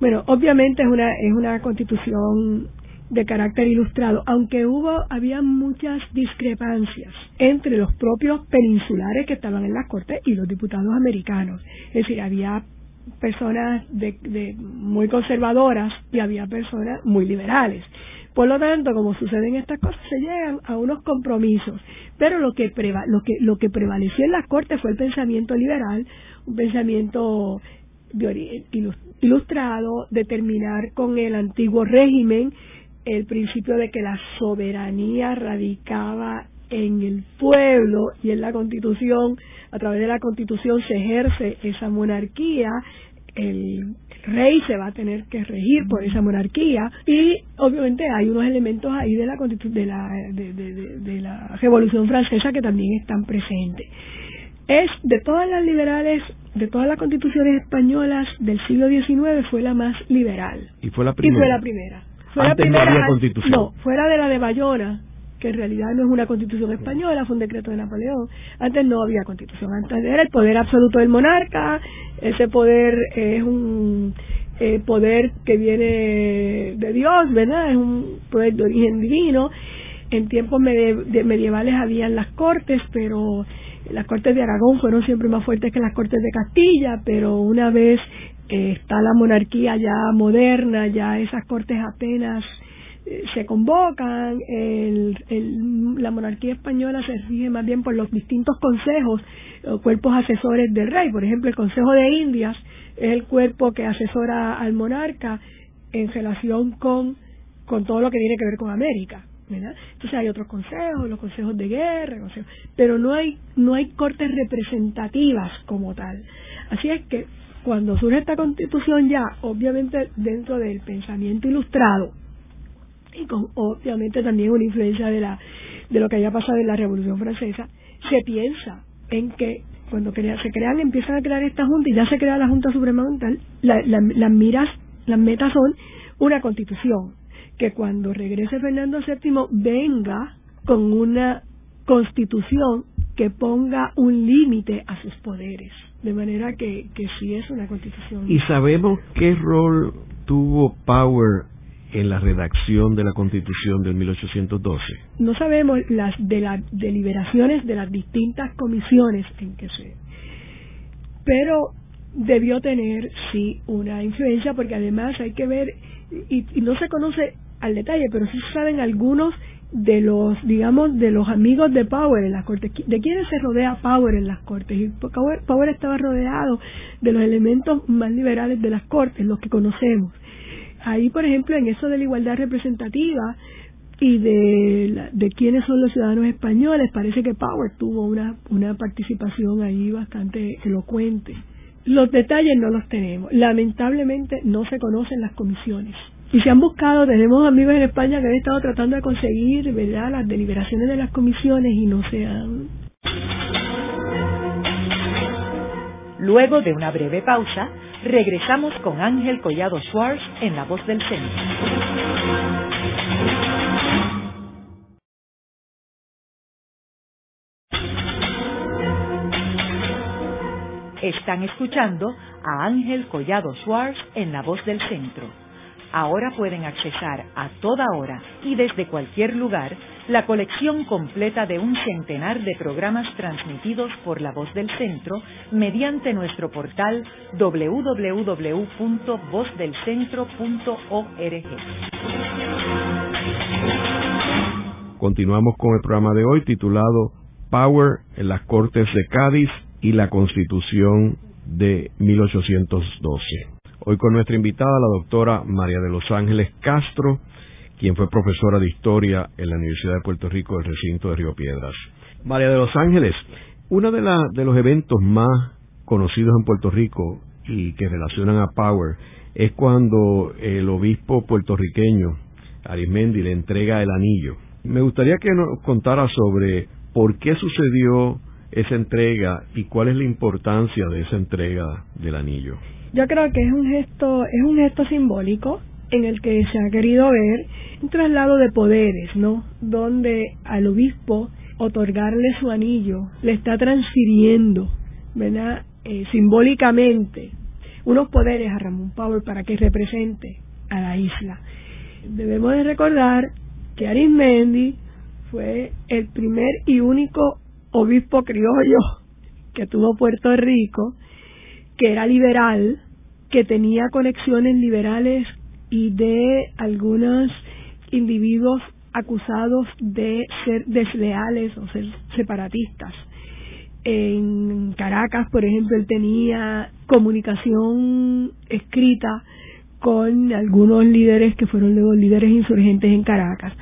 Bueno, obviamente es una, es una constitución de carácter ilustrado, aunque hubo, había muchas discrepancias entre los propios peninsulares que estaban en las cortes y los diputados americanos. Es decir, había personas de, muy conservadoras y había personas muy liberales. Por lo tanto, como suceden estas cosas, se llegan a unos compromisos. Pero lo que, lo que, lo que prevaleció en las cortes fue el pensamiento liberal, un pensamiento ilustrado, de terminar con el antiguo régimen el principio de que la soberanía radicaba en el pueblo y en la constitución, a través de la constitución se ejerce esa monarquía, el rey se va a tener que regir por esa monarquía y obviamente hay unos elementos ahí de la de la de, de la revolución francesa que también están presentes. Es de todas las liberales de todas las constituciones españolas del siglo XIX fue la más liberal. Y fue la primera y fue la primera antes no había constitución. No, fuera de la de Bayona, que en realidad no es una constitución española, fue un decreto de Napoleón. Antes no había constitución, antes era el poder absoluto del monarca, ese poder es un eh, poder que viene de Dios, ¿verdad? Es un poder de origen divino. En tiempos medievales habían las cortes, pero las cortes de Aragón fueron siempre más fuertes que las cortes de Castilla, pero una vez está la monarquía ya moderna, ya esas cortes apenas eh, se convocan, la monarquía española se rige más bien por los distintos consejos o cuerpos asesores del rey. Por ejemplo, el Consejo de Indias es el cuerpo que asesora al monarca en relación con, con todo lo que tiene que ver con América. Entonces hay otros consejos, los consejos de guerra, pero no hay, no hay cortes representativas como tal. Así es que cuando surge esta constitución ya, obviamente dentro del pensamiento ilustrado, y con obviamente también una influencia de la de lo que haya pasado en la Revolución Francesa, se piensa en que cuando se crean, empiezan a crear esta junta y ya se crea la Junta Suprema la, las miras, las metas son una constitución, que cuando regrese Fernando VII venga con una constitución que ponga un límite a sus poderes. De manera que, que sí es una constitución. ¿Y sabemos qué rol tuvo Power en la redacción de la constitución del 1812? No sabemos las de las deliberaciones de las distintas comisiones en que se. Pero debió tener, sí, una influencia, porque además hay que ver, y, y no se conoce al detalle, pero sí se saben algunos de los, digamos, de los amigos de Power en las cortes, de quiénes se rodea Power en las cortes. Y Power, estaba rodeado de los elementos más liberales de las cortes, los que conocemos. Ahí, por ejemplo, en eso de la igualdad representativa y de, de quiénes son los ciudadanos españoles, parece que Power tuvo una, una participación ahí bastante elocuente. Los detalles no los tenemos. Lamentablemente no se conocen las comisiones y se han buscado, tenemos amigos en España que han estado tratando de conseguir ¿verdad? las deliberaciones de las comisiones y no se han. Luego de una breve pausa, regresamos con Ángel Collado Schwartz en La Voz del Centro. Están escuchando a Ángel Collado Schwartz en La Voz del Centro. Ahora pueden accesar a toda hora y desde cualquier lugar la colección completa de un centenar de programas transmitidos por la voz del centro mediante nuestro portal www.vozdelcentro.org. Continuamos con el programa de hoy titulado Power en las Cortes de Cádiz y la Constitución de 1812. Hoy con nuestra invitada, la doctora María de los Ángeles Castro, quien fue profesora de Historia en la Universidad de Puerto Rico del recinto de Río Piedras. María de los Ángeles, uno de, de los eventos más conocidos en Puerto Rico y que relacionan a Power es cuando el obispo puertorriqueño Arismendi le entrega el anillo. Me gustaría que nos contara sobre por qué sucedió esa entrega y cuál es la importancia de esa entrega del anillo. Yo creo que es un gesto, es un gesto simbólico en el que se ha querido ver un traslado de poderes, ¿no? Donde al obispo otorgarle su anillo le está transfiriendo, ¿verdad? Eh, simbólicamente unos poderes a Ramón Power para que represente a la isla. debemos de recordar que Arismendi fue el primer y único obispo criollo que tuvo Puerto Rico, que era liberal, que tenía conexiones liberales y de algunos individuos acusados de ser desleales o ser separatistas. En Caracas, por ejemplo, él tenía comunicación escrita con algunos líderes que fueron luego líderes insurgentes en Caracas.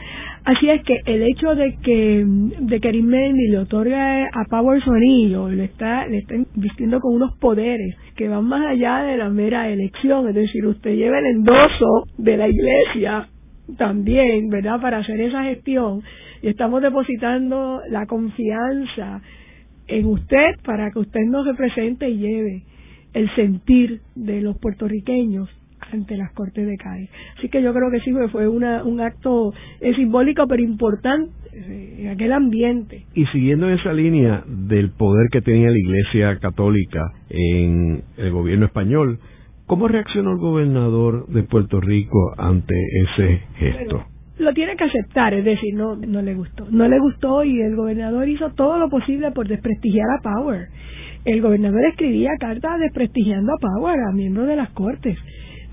Así es que el hecho de que de que Arismendi le otorga a Power su anillo, le está le está vistiendo con unos poderes que van más allá de la mera elección, es decir, usted lleva el endoso de la iglesia también, ¿verdad? Para hacer esa gestión y estamos depositando la confianza en usted para que usted nos represente y lleve el sentir de los puertorriqueños ante las Cortes de Cádiz. Así que yo creo que sí fue una, un acto simbólico pero importante eh, en aquel ambiente. Y siguiendo esa línea del poder que tenía la Iglesia Católica en el gobierno español, ¿cómo reaccionó el gobernador de Puerto Rico ante ese gesto? lo tiene que aceptar, es decir, no, no le gustó. No le gustó y el gobernador hizo todo lo posible por desprestigiar a Power. El gobernador escribía cartas desprestigiando a Power, a miembros de las cortes.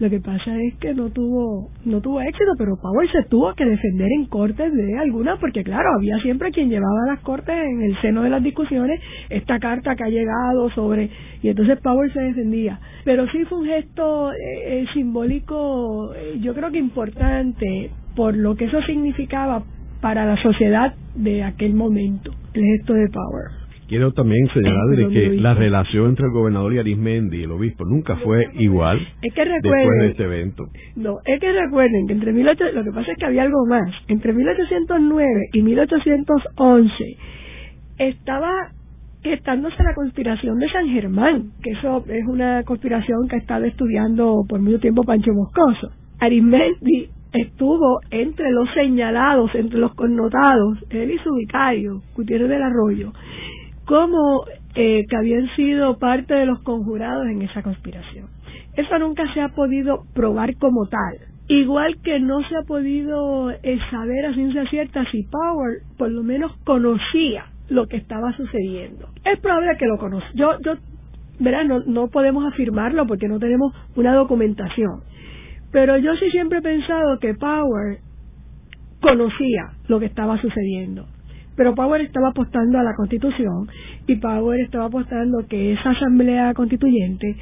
Lo que pasa es que no tuvo no tuvo éxito, pero Power se tuvo que defender en cortes de algunas, porque claro, había siempre quien llevaba las cortes en el seno de las discusiones esta carta que ha llegado sobre y entonces Power se defendía. Pero sí fue un gesto eh, eh, simbólico, eh, yo creo que importante por lo que eso significaba para la sociedad de aquel momento, el gesto de Power. Quiero también señalar que la relación entre el gobernador y Arismendi y el obispo nunca fue igual es que después de este evento. No, es que recuerden que entre 18, lo que pasa es que había algo más. Entre 1809 y 1811 estaba gestándose la conspiración de San Germán, que eso es una conspiración que ha estado estudiando por mucho tiempo Pancho Moscoso. Arismendi estuvo entre los señalados, entre los connotados, él y su vicario, Gutiérrez del Arroyo, como eh, que habían sido parte de los conjurados en esa conspiración. Eso nunca se ha podido probar como tal. Igual que no se ha podido eh, saber a ciencia cierta si Power por lo menos conocía lo que estaba sucediendo. Es probable que lo conozca. Yo, yo, verá, no, no podemos afirmarlo porque no tenemos una documentación. Pero yo sí siempre he pensado que Power conocía lo que estaba sucediendo. Pero Power estaba apostando a la constitución y Power estaba apostando que esa asamblea constituyente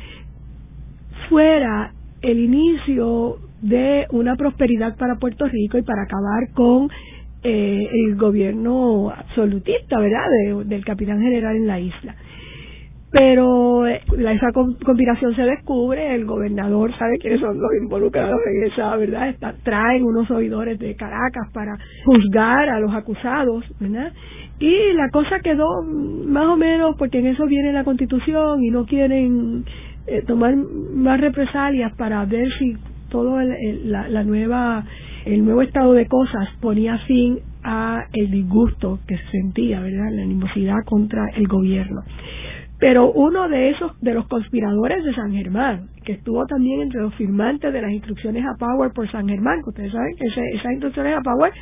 fuera el inicio de una prosperidad para Puerto Rico y para acabar con eh, el gobierno absolutista, ¿verdad?, del capitán general en la isla pero eh, esa conspiración se descubre, el gobernador sabe quiénes son los involucrados en esa, ¿verdad? Está, traen unos oidores de Caracas para juzgar a los acusados, ¿verdad? Y la cosa quedó más o menos porque en eso viene la constitución y no quieren eh, tomar más represalias para ver si todo la, la nueva el nuevo estado de cosas ponía fin a el disgusto que se sentía, ¿verdad? La animosidad contra el gobierno. Pero uno de esos, de los conspiradores de San Germán, que estuvo también entre los firmantes de las instrucciones a Power por San Germán, que ustedes saben que esas instrucciones a Power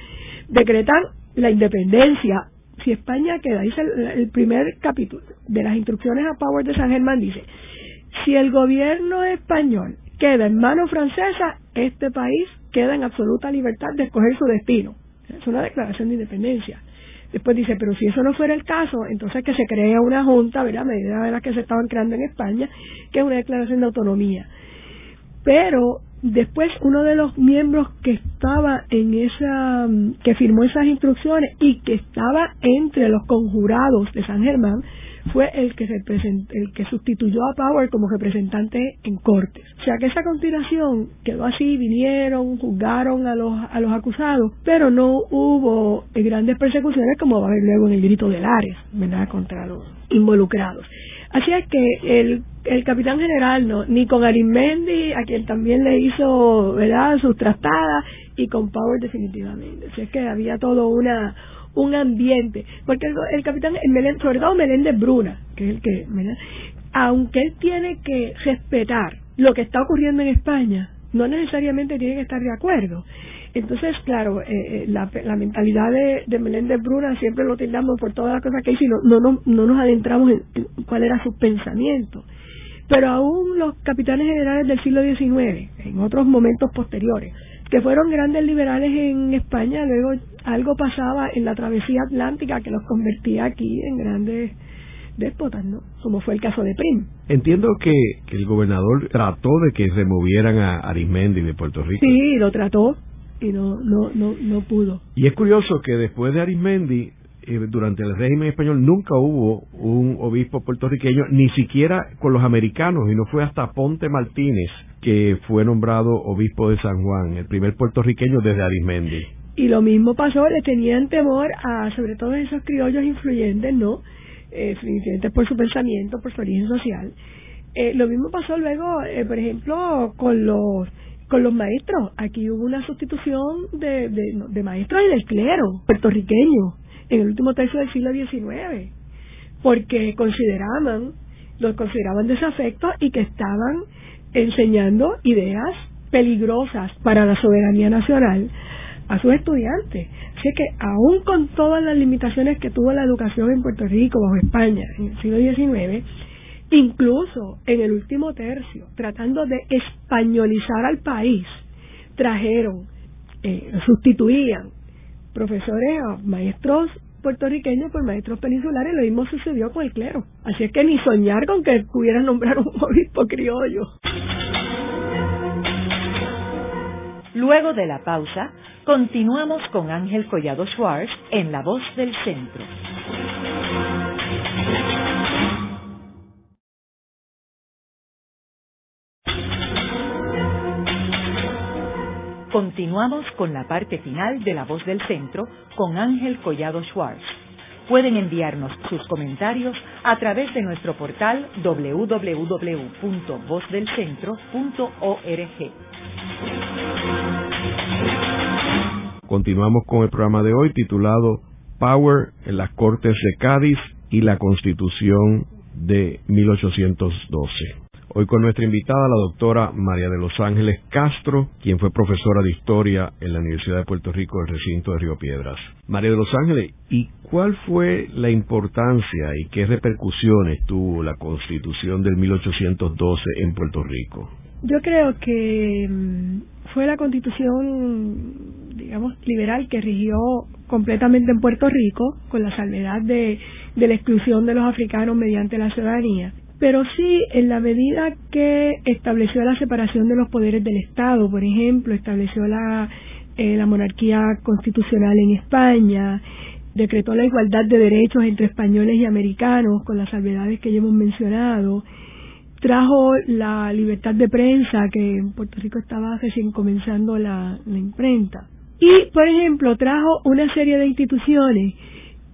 decretan la independencia. Si España queda, dice el, primer capítulo de las instrucciones a Power de San Germán, dice, si el gobierno español queda en mano francesa, este país queda en absoluta libertad de escoger su destino. Es una declaración de independencia. Después dice, pero si eso no fuera el caso, entonces que se crea una junta, ¿verdad? Medida de las que se estaban creando en España, que es una declaración de autonomía. Pero después uno de los miembros que estaba en esa, que firmó esas instrucciones y que estaba entre los conjurados de San Germán, fue el que, el que sustituyó a Power como representante en cortes. O sea que esa conspiración quedó así, vinieron, juzgaron a los, a los acusados, pero no hubo grandes persecuciones como va a haber luego en el grito de Lares, ¿verdad?, contra los involucrados. Así es que el, el capitán general, no, ni con Arismendi, a quien también le hizo, ¿verdad?, sus trastadas, y con Power definitivamente. Así es que había todo una un ambiente, porque el, capitán, sobre todo Meléndez Bruna, que es el que, aunque él tiene que respetar lo que está ocurriendo en España, no necesariamente tiene que estar de acuerdo. Entonces, claro, eh, la, mentalidad de, de, Meléndez Bruna siempre lo tildamos por todas las cosas que hizo y no, no, no, nos adentramos en, cuál era su pensamiento. Pero aún los capitanes generales del siglo XIX, en otros momentos posteriores, que fueron grandes liberales en España, luego algo pasaba en la travesía atlántica que los convertía aquí en grandes déspotas, ¿no? Como fue el caso de Prim. Entiendo que, el gobernador trató de que removieran a Arismendi de Puerto Rico. Sí, lo trató y no, no, no, no pudo. Y es curioso que después de Arismendi, eh, durante el régimen español nunca hubo un obispo puertorriqueño, ni siquiera con los americanos, y no fue hasta Ponte Martínez que fue nombrado obispo de San Juan, el primer puertorriqueño desde Arismendi. Y lo mismo pasó, le tenían temor a sobre todo esos criollos influyentes, ¿no? Eh, influyentes por su pensamiento, por su origen social. Eh, lo mismo pasó luego, eh, por ejemplo, con los con los maestros. Aquí hubo una sustitución de, de, maestros y del clero puertorriqueño en el último tercio del siglo XIX, porque consideraban, los consideraban desafectos y que estaban enseñando ideas peligrosas para la soberanía nacional a sus estudiantes. Así que aún con todas las limitaciones que tuvo la educación en Puerto Rico bajo España en el siglo XIX, incluso en el último tercio, tratando de españolizar al país, trajeron, eh, sustituían profesores maestros puertorriqueños por maestros peninsulares, lo mismo sucedió con el clero. Así es que ni soñar con que pudieran nombrar un [LAUGHS] obispo criollo. Luego de la pausa, continuamos con Ángel Collado Schwartz en La Voz del Centro. Continuamos con la parte final de La Voz del Centro con Ángel Collado Schwartz. Pueden enviarnos sus comentarios a través de nuestro portal www.vozdelcentro.org. Continuamos con el programa de hoy titulado Power en las Cortes de Cádiz y la Constitución de 1812. Hoy con nuestra invitada, la doctora María de los Ángeles Castro, quien fue profesora de Historia en la Universidad de Puerto Rico del recinto de Río Piedras. María de los Ángeles, ¿y cuál fue la importancia y qué repercusiones tuvo la Constitución del 1812 en Puerto Rico? Yo creo que mm, fue la Constitución, digamos, liberal que rigió completamente en Puerto Rico, con la salvedad de, de la exclusión de los africanos mediante la ciudadanía pero sí en la medida que estableció la separación de los poderes del Estado, por ejemplo, estableció la, eh, la monarquía constitucional en España, decretó la igualdad de derechos entre españoles y americanos, con las salvedades que ya hemos mencionado, trajo la libertad de prensa, que en Puerto Rico estaba recién comenzando la, la imprenta. Y, por ejemplo, trajo una serie de instituciones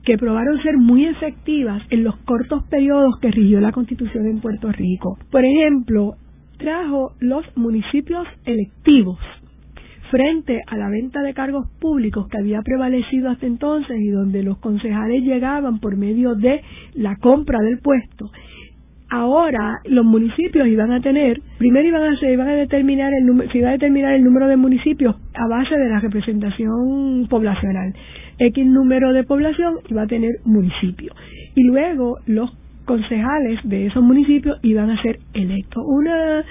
que probaron ser muy efectivas en los cortos periodos que rigió la Constitución en Puerto Rico. Por ejemplo, trajo los municipios electivos frente a la venta de cargos públicos que había prevalecido hasta entonces y donde los concejales llegaban por medio de la compra del puesto. Ahora los municipios iban a tener, primero iban a, se iban a determinar el se iba a determinar el número de municipios a base de la representación poblacional. X número de población iba a tener municipio. Y luego los concejales de esos municipios iban a ser electos. Una,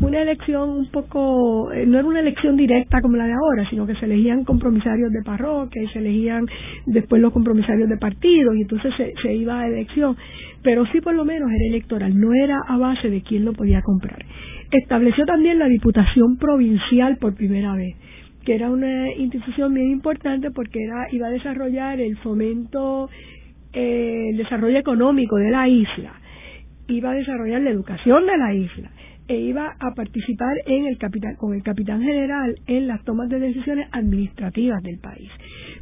una elección un poco, eh, no era una elección directa como la de ahora, sino que se elegían compromisarios de parroquia y se elegían después los compromisarios de partidos y entonces se, se iba a elección. Pero sí por lo menos era electoral, no era a base de quién lo podía comprar. Estableció también la Diputación Provincial por primera vez que era una institución bien importante porque era iba a desarrollar el fomento, eh, el desarrollo económico de la isla, iba a desarrollar la educación de la isla e iba a participar en el capitán, con el capitán general en las tomas de decisiones administrativas del país.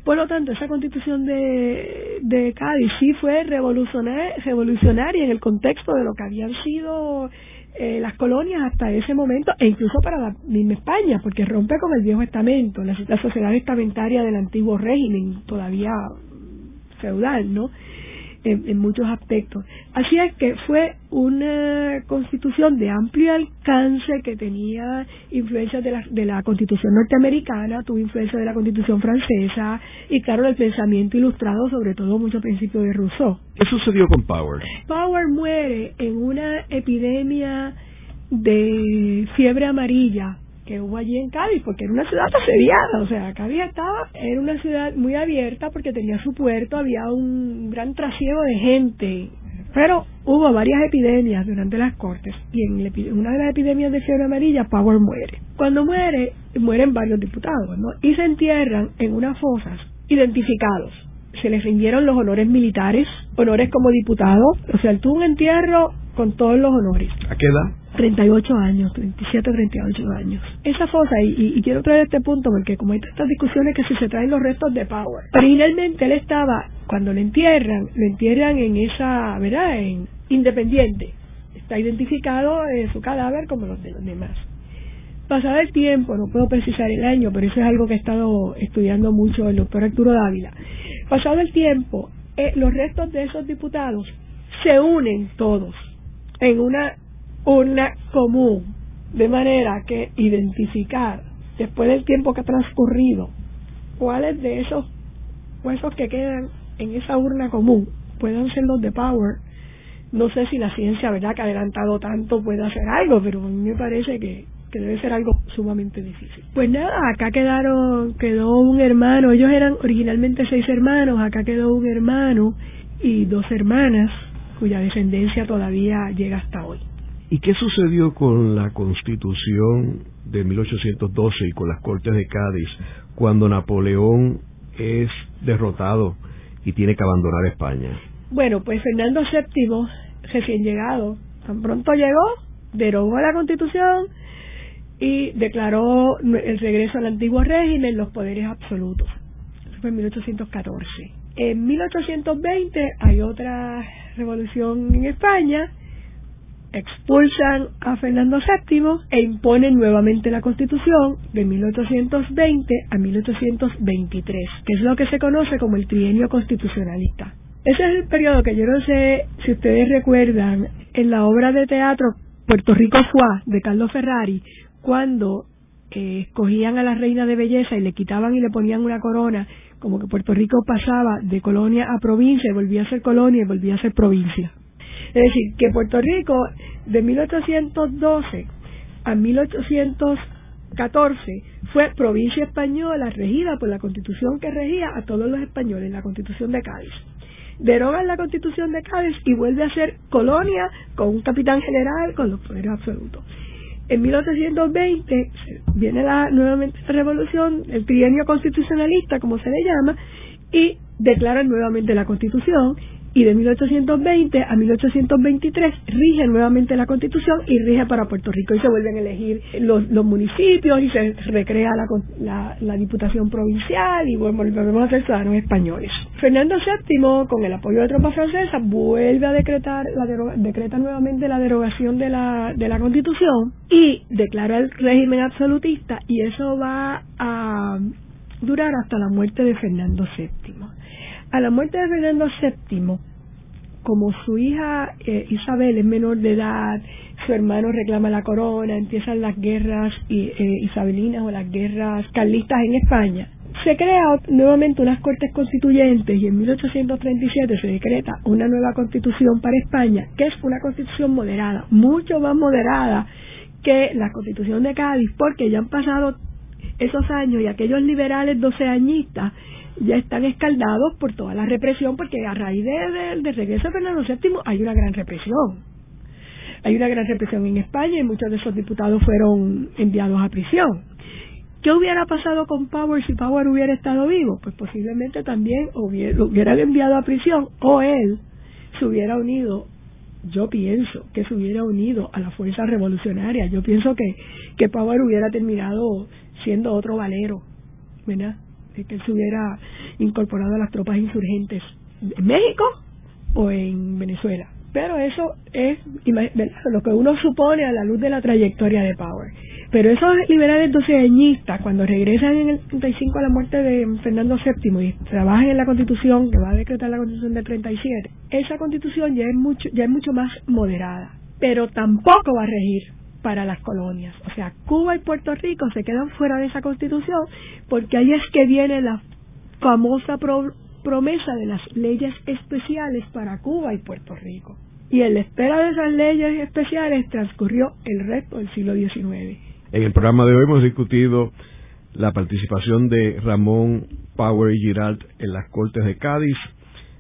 Por lo tanto, esa constitución de, de Cádiz sí fue revolucionaria, revolucionaria en el contexto de lo que habían sido eh, las colonias hasta ese momento e incluso para la misma España, porque rompe con el viejo estamento, la, sociedad estamentaria del antiguo régimen, todavía feudal, ¿no? En, muchos aspectos. Así es que fue una constitución de amplio alcance que tenía influencia de la, de la constitución norteamericana, tuvo influencia de la constitución francesa y claro del pensamiento ilustrado, sobre todo muchos principios de Rousseau. ¿Qué sucedió con Power? Power muere en una epidemia de fiebre amarilla que hubo allí en Cádiz, porque era una ciudad asediada, o sea, Cádiz estaba, era una ciudad muy abierta porque tenía su puerto, había un gran trasiego de gente, pero hubo varias epidemias durante las cortes y en una de las epidemias de fiebre amarilla Power muere. Cuando muere, mueren varios diputados, ¿no? Y se entierran en unas fosas identificados. Se les rindieron los honores militares, honores como diputado, o sea, tuvo un entierro con todos los honores. ¿A qué edad? 38 años, 37, 38 años. Esa fosa, y, quiero traer este punto porque como hay tantas discusiones que si se traen los restos de Power. Originalmente él estaba, cuando lo entierran, lo entierran en esa, ¿verdad? En Independiente. Está identificado en su cadáver como los de los demás. Pasado el tiempo, no puedo precisar el año, pero eso es algo que he estado estudiando mucho el doctor Arturo Dávila. Pasado el tiempo, eh, los restos de esos diputados se unen todos en una una común, de manera que identificar después del tiempo que ha transcurrido cuáles de esos huesos que quedan en esa urna común puedan ser los de Power. No sé si la ciencia, ¿verdad?, que ha adelantado tanto puede hacer algo, pero a mí me parece que, que debe ser algo sumamente difícil. Pues nada, acá quedaron, quedó un hermano, ellos eran originalmente seis hermanos, acá quedó un hermano y dos hermanas cuya descendencia todavía llega hasta hoy. ¿Y qué sucedió con la constitución de 1812 y con las Cortes de Cádiz cuando Napoleón es derrotado y tiene que abandonar España? Bueno, pues Fernando VII, recién llegado, tan pronto llegó, derogó la constitución y declaró el regreso al antiguo régimen, los poderes absolutos. Eso fue en 1814. En 1820 hay otra revolución en España expulsan a Fernando VII e imponen nuevamente la Constitución de 1820 a 1823, que es lo que se conoce como el trienio constitucionalista. Ese es el periodo que yo no sé si ustedes recuerdan en la obra de teatro Puerto Rico Fua de Carlos Ferrari, cuando eh, escogían a la reina de belleza y le quitaban y le ponían una corona, como que Puerto Rico pasaba de colonia a provincia y volvía a ser colonia y volvía a ser provincia. Es decir, que Puerto Rico de 1812 a 1814 fue provincia española regida por la constitución que regía a todos los españoles, la constitución de Cádiz. Derogan la constitución de Cádiz y vuelve a ser colonia con un capitán general con los poderes absolutos. En 1820 viene la, nuevamente la revolución, el trienio constitucionalista, como se le llama, y declaran nuevamente la constitución y de 1820 a 1823 rige nuevamente la constitución y rige para Puerto Rico y se vuelven a elegir los, municipios y se recrea la, la, diputación provincial y volvemos a ser ciudadanos españoles. Fernando VII, con el apoyo de tropas francesas, vuelve a decretar la decreta nuevamente la derogación de la, de la constitución y declara el régimen absolutista y eso va a durar hasta la muerte de Fernando VII. A la muerte de Fernando VII, como su hija eh, Isabel es menor de edad, su hermano reclama la corona, empiezan las guerras eh, isabelinas o las guerras carlistas en España. Se crea nuevamente unas cortes constituyentes y en 1837 se decreta una nueva constitución para España, que es una constitución moderada, mucho más moderada que la constitución de Cádiz, porque ya han pasado esos años y aquellos liberales doceañistas ya están escaldados por toda la represión, porque a raíz del de, regreso de Fernando VII hay una gran represión. Hay una gran represión en España y muchos de esos diputados fueron enviados a prisión. ¿Qué hubiera pasado con Power si Power hubiera estado vivo? Pues posiblemente también hubiera, lo hubieran enviado a prisión o él se hubiera unido yo pienso que se hubiera unido a la fuerza revolucionaria. Yo pienso que, que Power hubiera terminado siendo otro valero, ¿verdad? Que él se hubiera incorporado a las tropas insurgentes en México o en Venezuela. Pero eso es lo que uno supone a la luz de la trayectoria de Power. Pero esos liberales doceañistas, cuando regresan en el 35 a la muerte de Fernando VII y trabajan en la constitución, que va a decretar la constitución del 37, esa constitución ya es mucho, ya es mucho más moderada, pero tampoco va a regir para las colonias. O sea, Cuba y Puerto Rico se quedan fuera de esa constitución porque ahí es que viene la famosa promesa de las leyes especiales para Cuba y Puerto Rico. Y en la espera de esas leyes especiales transcurrió el resto del siglo XIX. En el programa de hoy hemos discutido la participación de Ramón Power y Giralt en las Cortes de Cádiz.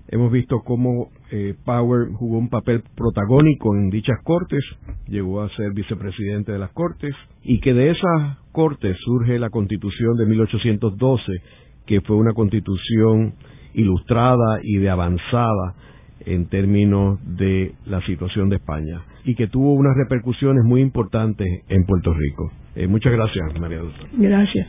Hemos visto cómo eh, Power jugó un papel protagónico en dichas cortes, llegó a ser vicepresidente de las cortes, y que de esas cortes surge la constitución de 1812, que fue una constitución ilustrada y de avanzada en términos de la situación de España y que tuvo unas repercusiones muy importantes en Puerto Rico. Eh, muchas gracias, María Doctora. Gracias.